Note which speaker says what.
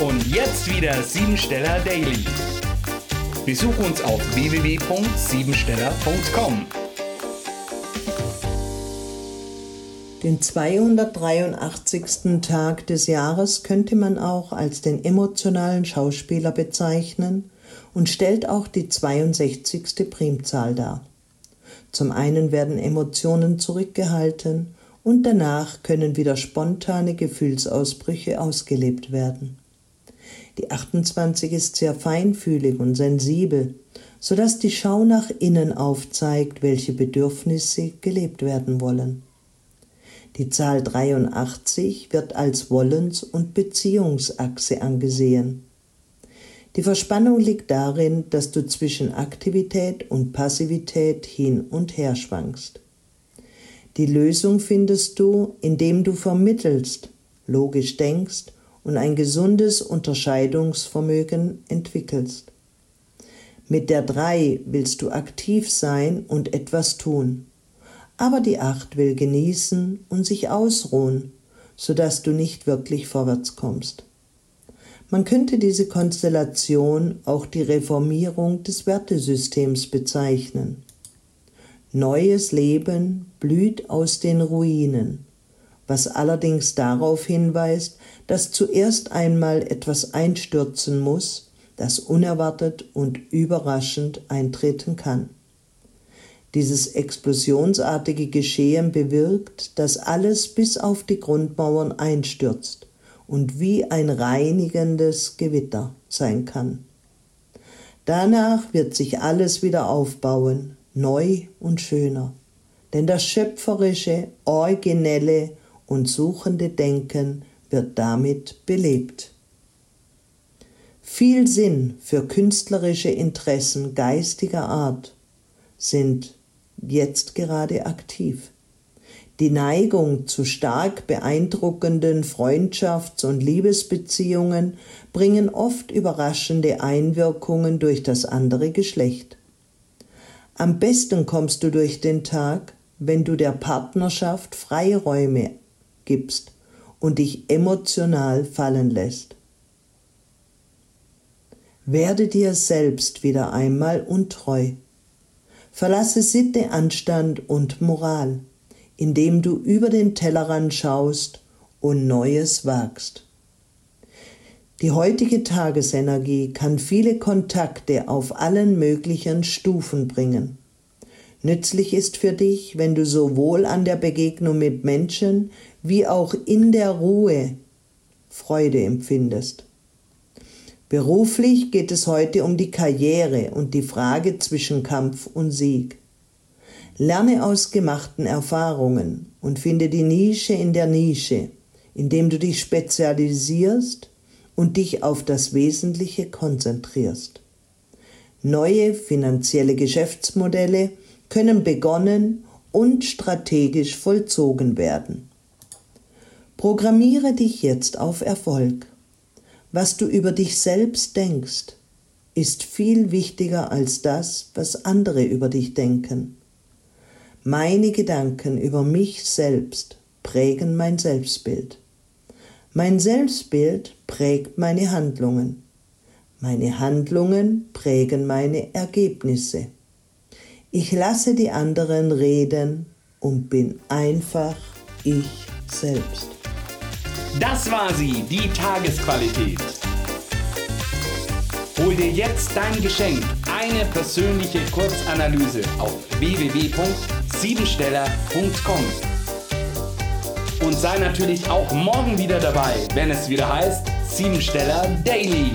Speaker 1: Und jetzt wieder Siebensteller Daily. Besuch uns auf www.siebensteller.com.
Speaker 2: Den 283. Tag des Jahres könnte man auch als den emotionalen Schauspieler bezeichnen und stellt auch die 62. Primzahl dar. Zum einen werden Emotionen zurückgehalten und danach können wieder spontane Gefühlsausbrüche ausgelebt werden. Die 28 ist sehr feinfühlig und sensibel, so dass die Schau nach innen aufzeigt, welche Bedürfnisse gelebt werden wollen. Die Zahl 83 wird als Wollens- und Beziehungsachse angesehen. Die Verspannung liegt darin, dass du zwischen Aktivität und Passivität hin und her schwankst. Die Lösung findest du, indem du vermittelst, logisch denkst und ein gesundes Unterscheidungsvermögen entwickelst. Mit der 3 willst du aktiv sein und etwas tun, aber die 8 will genießen und sich ausruhen, sodass du nicht wirklich vorwärts kommst. Man könnte diese Konstellation auch die Reformierung des Wertesystems bezeichnen. Neues Leben blüht aus den Ruinen was allerdings darauf hinweist, dass zuerst einmal etwas einstürzen muss, das unerwartet und überraschend eintreten kann. Dieses explosionsartige Geschehen bewirkt, dass alles bis auf die Grundmauern einstürzt und wie ein reinigendes Gewitter sein kann. Danach wird sich alles wieder aufbauen, neu und schöner. Denn das schöpferische, originelle und suchende Denken wird damit belebt. Viel Sinn für künstlerische Interessen geistiger Art sind jetzt gerade aktiv. Die Neigung zu stark beeindruckenden Freundschafts- und Liebesbeziehungen bringen oft überraschende Einwirkungen durch das andere Geschlecht. Am besten kommst du durch den Tag, wenn du der Partnerschaft Freiräume gibst und dich emotional fallen lässt. Werde dir selbst wieder einmal untreu. Verlasse Sitte, Anstand und Moral, indem du über den Tellerrand schaust und Neues wagst. Die heutige Tagesenergie kann viele Kontakte auf allen möglichen Stufen bringen. Nützlich ist für dich, wenn du sowohl an der Begegnung mit Menschen wie auch in der Ruhe Freude empfindest. Beruflich geht es heute um die Karriere und die Frage zwischen Kampf und Sieg. Lerne aus gemachten Erfahrungen und finde die Nische in der Nische, indem du dich spezialisierst und dich auf das Wesentliche konzentrierst. Neue finanzielle Geschäftsmodelle können begonnen und strategisch vollzogen werden. Programmiere dich jetzt auf Erfolg. Was du über dich selbst denkst, ist viel wichtiger als das, was andere über dich denken. Meine Gedanken über mich selbst prägen mein Selbstbild. Mein Selbstbild prägt meine Handlungen. Meine Handlungen prägen meine Ergebnisse. Ich lasse die anderen reden und bin einfach ich selbst.
Speaker 1: Das war sie, die Tagesqualität. Hol dir jetzt dein Geschenk, eine persönliche Kurzanalyse auf www.siebensteller.com. Und sei natürlich auch morgen wieder dabei, wenn es wieder heißt Siebensteller Daily.